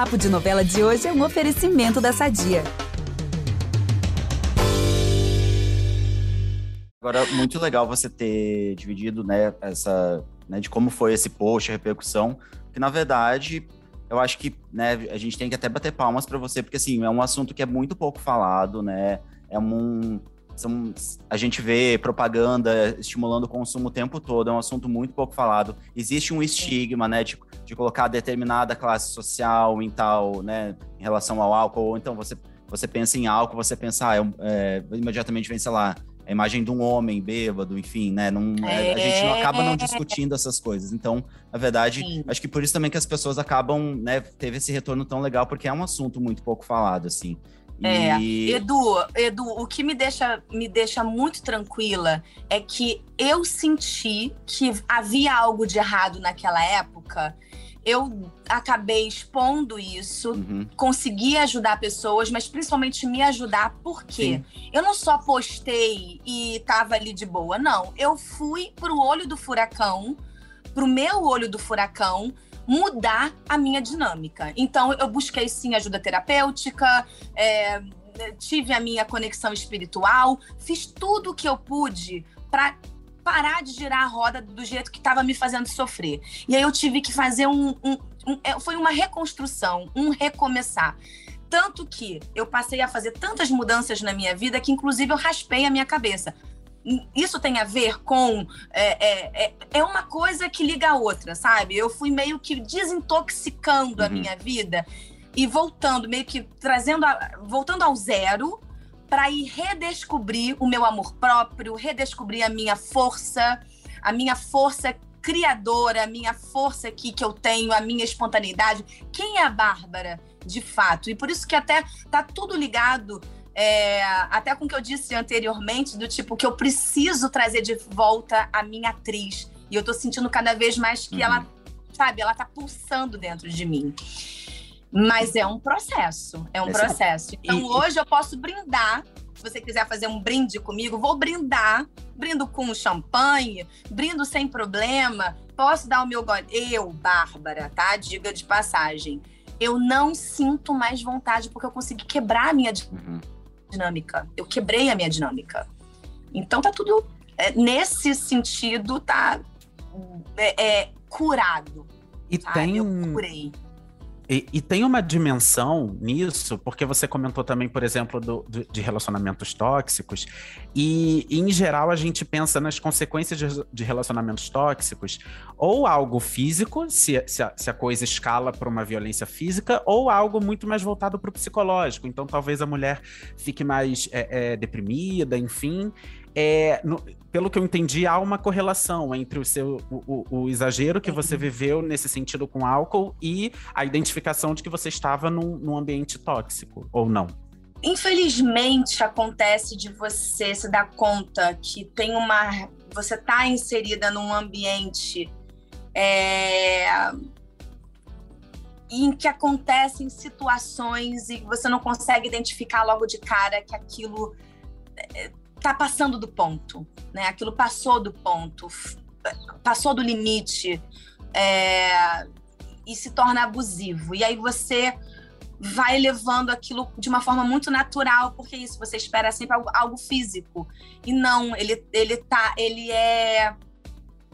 Papo de Novela de hoje é um oferecimento da Sadia. Agora, muito legal você ter dividido, né, essa, né, de como foi esse post, a repercussão, que na verdade, eu acho que, né, a gente tem que até bater palmas para você, porque assim, é um assunto que é muito pouco falado, né, é um, são, a gente vê propaganda estimulando o consumo o tempo todo, é um assunto muito pouco falado. Existe um estigma, né, de, de colocar determinada classe social em tal, né, em relação ao álcool, ou então você, você pensa em álcool, você pensa, ah, é, é, imediatamente vem, sei lá, a imagem de um homem bêbado, enfim, né? Não, é... A gente não acaba não discutindo essas coisas. Então, na verdade, Sim. acho que por isso também que as pessoas acabam, né? Teve esse retorno tão legal, porque é um assunto muito pouco falado, assim. É, Edu, Edu, o que me deixa, me deixa muito tranquila é que eu senti que havia algo de errado naquela época. Eu acabei expondo isso, uhum. consegui ajudar pessoas, mas principalmente me ajudar, porque eu não só postei e tava ali de boa, não. Eu fui pro olho do furacão, pro meu olho do furacão, mudar a minha dinâmica. Então, eu busquei sim ajuda terapêutica, é, tive a minha conexão espiritual, fiz tudo o que eu pude para parar de girar a roda do jeito que estava me fazendo sofrer. E aí eu tive que fazer um, um, um, é, foi uma reconstrução, um recomeçar. Tanto que eu passei a fazer tantas mudanças na minha vida que, inclusive, eu raspei a minha cabeça isso tem a ver com. É, é, é, é, uma coisa que liga a outra, sabe? Eu fui meio que desintoxicando uhum. a minha vida e voltando, meio que trazendo. A, voltando ao zero para ir redescobrir o meu amor próprio, redescobrir a minha força, a minha força criadora, a minha força aqui que eu tenho, a minha espontaneidade. Quem é a Bárbara, de fato? E por isso que até tá tudo ligado é, até com o que eu disse anteriormente, do tipo que eu preciso trazer de volta a minha atriz. E eu tô sentindo cada vez mais que uhum. ela, sabe, ela tá pulsando dentro de mim. Mas é um processo, é um Esse processo. Então e, hoje eu posso brindar. Se você quiser fazer um brinde comigo, vou brindar. Brindo com champanhe, brindo sem problema. Posso dar o meu gole. Eu, Bárbara, tá? Diga de passagem. Eu não sinto mais vontade porque eu consegui quebrar a minha. Uhum dinâmica. Eu quebrei a minha dinâmica. Então tá tudo é, nesse sentido tá é, é curado. E sabe? tem eu curei. E, e, tem uma dimensão nisso, porque você comentou também, por exemplo, do, do, de relacionamentos tóxicos, e em geral a gente pensa nas consequências de, de relacionamentos tóxicos, ou algo físico, se, se, a, se a coisa escala para uma violência física, ou algo muito mais voltado para o psicológico. Então talvez a mulher fique mais é, é, deprimida, enfim é, no, pelo que eu entendi, há uma correlação entre o seu o, o, o, exagero que você viveu nesse sentido com álcool e a identificação de que você estava num, num ambiente tóxico, ou não? Infelizmente acontece de você se dar conta que tem uma. Você está inserida num ambiente é, em que acontecem situações e você não consegue identificar logo de cara que aquilo é, tá passando do ponto, né? Aquilo passou do ponto, passou do limite é, e se torna abusivo. E aí você vai levando aquilo de uma forma muito natural, porque isso você espera sempre algo, algo físico. E não, ele ele tá, ele é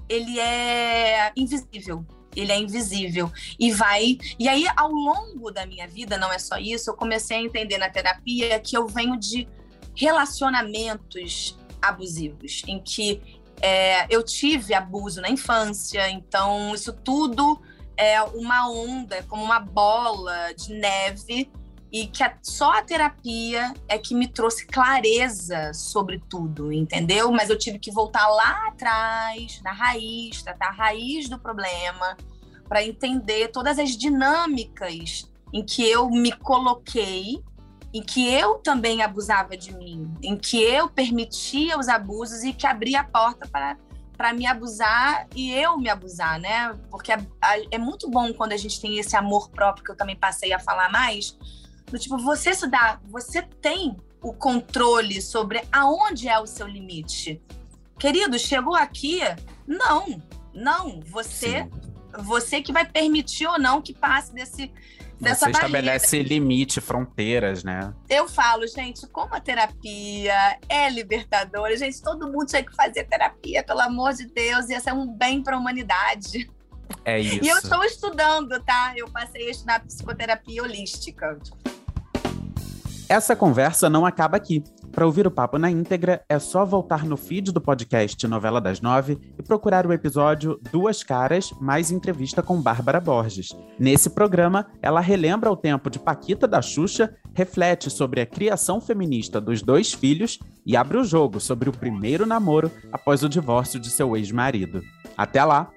ele é invisível. Ele é invisível e vai. E aí, ao longo da minha vida, não é só isso, eu comecei a entender na terapia que eu venho de relacionamentos abusivos, em que é, eu tive abuso na infância, então isso tudo é uma onda, como uma bola de neve, e que a, só a terapia é que me trouxe clareza sobre tudo, entendeu? Mas eu tive que voltar lá atrás, na raiz, tratar a raiz do problema, para entender todas as dinâmicas em que eu me coloquei em que eu também abusava de mim, em que eu permitia os abusos e que abria a porta para para me abusar e eu me abusar, né? Porque a, é muito bom quando a gente tem esse amor próprio que eu também passei a falar mais, do tipo, você se dá, você tem o controle sobre aonde é o seu limite. Querido, chegou aqui? Não, não, você Sim. Você que vai permitir ou não que passe desse Você estabelece limite, fronteiras, né? Eu falo, gente, como a terapia é libertadora, gente, todo mundo tinha que fazer terapia, pelo amor de Deus, ia ser um bem para a humanidade. É isso. E eu estou estudando, tá? Eu passei a estudar psicoterapia holística. Essa conversa não acaba aqui. Para ouvir o papo na íntegra, é só voltar no feed do podcast Novela das Nove e procurar o episódio Duas Caras mais entrevista com Bárbara Borges. Nesse programa, ela relembra o tempo de Paquita da Xuxa, reflete sobre a criação feminista dos dois filhos e abre o jogo sobre o primeiro namoro após o divórcio de seu ex-marido. Até lá!